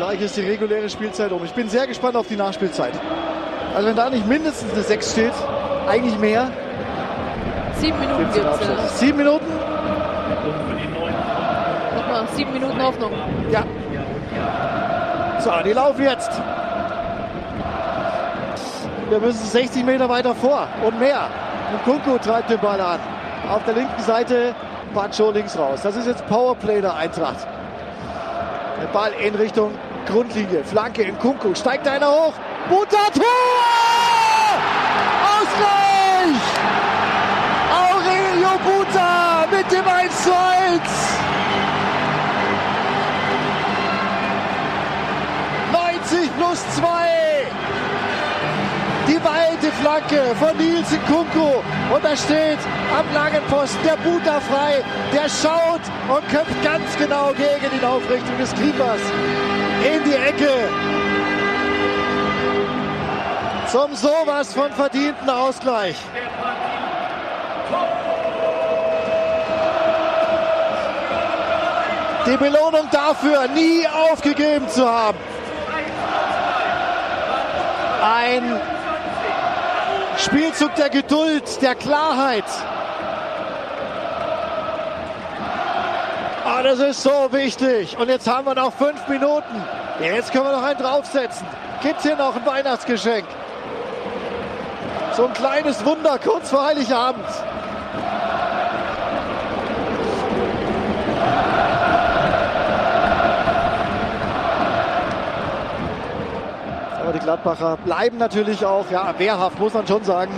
Gleich ist die reguläre Spielzeit um. Ich bin sehr gespannt auf die Nachspielzeit. Also wenn da nicht mindestens eine 6 steht, eigentlich mehr. Sieben Minuten gibt es. Ja. Sieben Minuten? Nochmal sieben Minuten Hoffnung. Ja. So, die laufen jetzt. Wir müssen 60 Meter weiter vor und mehr. Und Kunku treibt den Ball an. Auf der linken Seite Pacho links raus. Das ist jetzt Powerplay der Eintracht. Der Ball in Richtung Grundlinie. Flanke in Kunku. Steigt einer hoch. Buta Tor! Ausgleich! Aurelio Buta mit dem 1 zu 1. 90 plus 2. Die weite Flanke von Nielsen Kunku. Und da steht am langen Posten der Buta frei. Der schaut und köpft ganz genau gegen die Aufrichtung des Keepers. In die Ecke. Zum sowas von verdienten Ausgleich. Die Belohnung dafür, nie aufgegeben zu haben. Ein Spielzug der Geduld, der Klarheit. Ah, das ist so wichtig. Und jetzt haben wir noch fünf Minuten. Jetzt können wir noch einen draufsetzen. Gibt hier noch ein Weihnachtsgeschenk? So ein kleines Wunder kurz vor Heiligabend. Aber die Gladbacher bleiben natürlich auch, ja, wehrhaft, muss man schon sagen.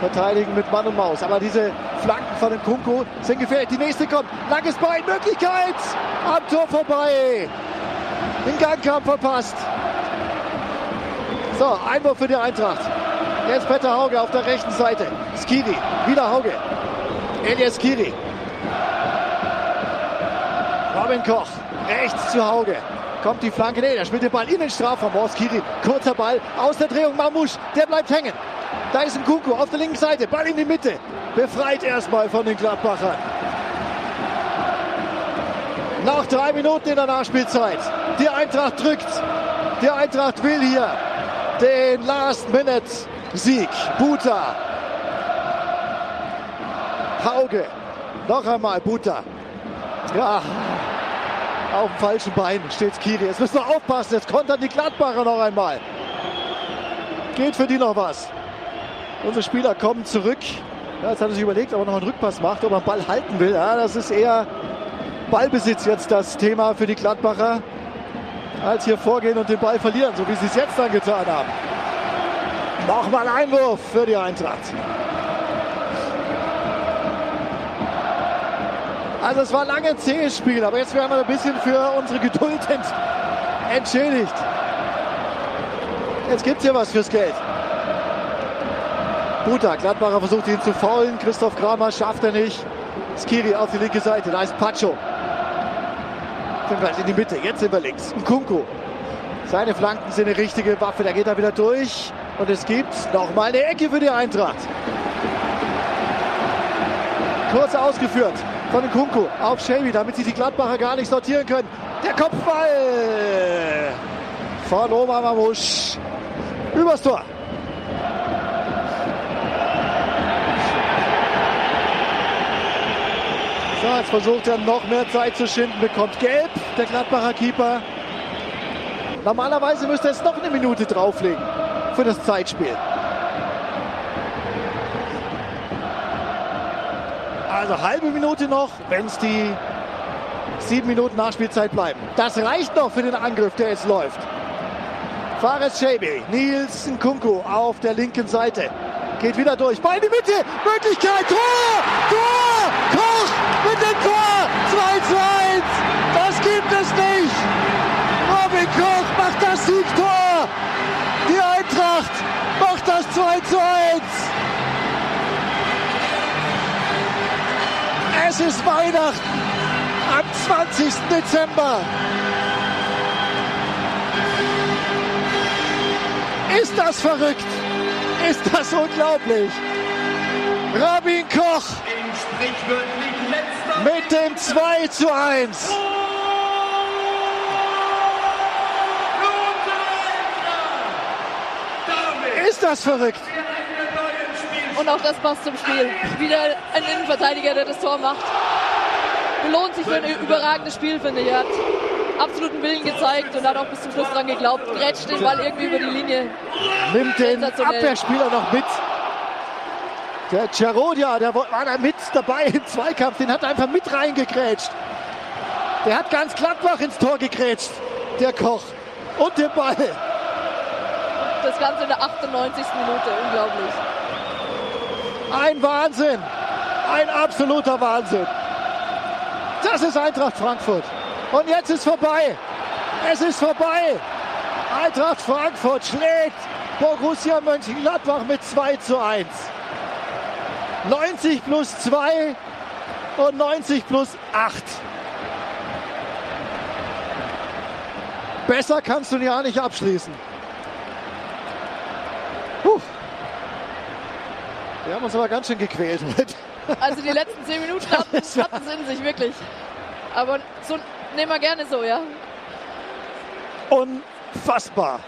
Verteidigen mit Mann und Maus. Aber diese Flanken von dem Kunku sind gefährlich. Die nächste kommt. Langes Bein, Möglichkeit. Am Tor vorbei. Den Gangkampf verpasst. So, Einwurf für die Eintracht. Jetzt Petter Hauge auf der rechten Seite. Skiri, wieder Hauge. Elias Skiri. Robin Koch, rechts zu Hauge. Kommt die Flanke, nee, der spielt den Ball in den Strafraum. Oh, Skiri, kurzer Ball, aus der Drehung, Mamouche, der bleibt hängen. Da ist ein Kuku auf der linken Seite, Ball in die Mitte. Befreit erstmal von den Gladbachern. Noch drei Minuten in der Nachspielzeit. Die Eintracht drückt. Die Eintracht will hier den Last-Minute-Sieg. Buta. Hauge. Noch einmal Buta. Ja, auf dem falschen Bein steht Skiri. Jetzt müssen wir aufpassen. Jetzt kontern die Gladbacher noch einmal. Geht für die noch was. Unsere Spieler kommen zurück. Ja, jetzt hat er sich überlegt, ob er noch einen Rückpass macht, ob er den Ball halten will. Ja, das ist eher Ballbesitz jetzt das Thema für die Gladbacher, als hier vorgehen und den Ball verlieren, so wie sie es jetzt dann getan haben. Nochmal Einwurf für die Eintracht. Also es war lange ein zähes Spiel, aber jetzt werden wir ein bisschen für unsere Geduld ent entschädigt. Jetzt gibt es hier was fürs Geld. Buta, Gladbacher versucht ihn zu faulen. Christoph Kramer schafft er nicht. Skiri auf die linke Seite. Da ist Pacho. In die Mitte. Jetzt sind wir links. Nkunku. Seine Flanken sind eine richtige Waffe. Da geht er wieder durch. Und es gibt nochmal eine Ecke für die Eintracht. Kurz ausgeführt von Nkunku auf Shelby, damit sich die Gladbacher gar nicht sortieren können. Der Kopfball von Omar Mamouche. Übers Tor. So, jetzt versucht er noch mehr Zeit zu schinden, bekommt gelb, der Gladbacher Keeper. Normalerweise müsste er jetzt noch eine Minute drauflegen für das Zeitspiel. Also halbe Minute noch, wenn es die sieben Minuten Nachspielzeit bleiben. Das reicht noch für den Angriff, der jetzt läuft. Fares Shabi, Nils Nkunku auf der linken Seite. Geht wieder durch. Ball in die Mitte. Möglichkeit. Tor! Tor! Koch mit dem Tor. 2 zu 1. Das gibt es nicht. Robin Koch macht das Siegtor. Die Eintracht macht das 2 zu 1. Es ist Weihnachten am 20. Dezember. Ist das verrückt? Ist das unglaublich? Rabin Koch mit dem 2 zu 1. Ist das verrückt? Und auch das passt zum Spiel. Wieder ein Innenverteidiger, der das Tor macht. Belohnt sich für ein überragendes Spiel, finde ich. Er hat absoluten Willen gezeigt und hat auch bis zum Schluss dran geglaubt. Grätscht den Ball irgendwie über die Linie. Nimmt den Abwehrspieler noch mit. Der Cerodia, der war da mit dabei im Zweikampf, den hat er einfach mit reingegrätscht. Der hat ganz Gladbach ins Tor gegrätscht, der Koch. Und den Ball. Das Ganze in der 98. Minute, unglaublich. Ein Wahnsinn. Ein absoluter Wahnsinn. Das ist Eintracht Frankfurt. Und jetzt ist vorbei. Es ist vorbei. Eintracht Frankfurt schlägt Borussia Mönchengladbach mit 2 zu 1. 90 plus 2 und 90 plus 8. Besser kannst du ja nicht abschließen. Wir haben uns aber ganz schön gequält heute. Also die letzten 10 Minuten hatten, hatten es in sich, wirklich. Aber so nehmen wir gerne so, ja. Unfassbar.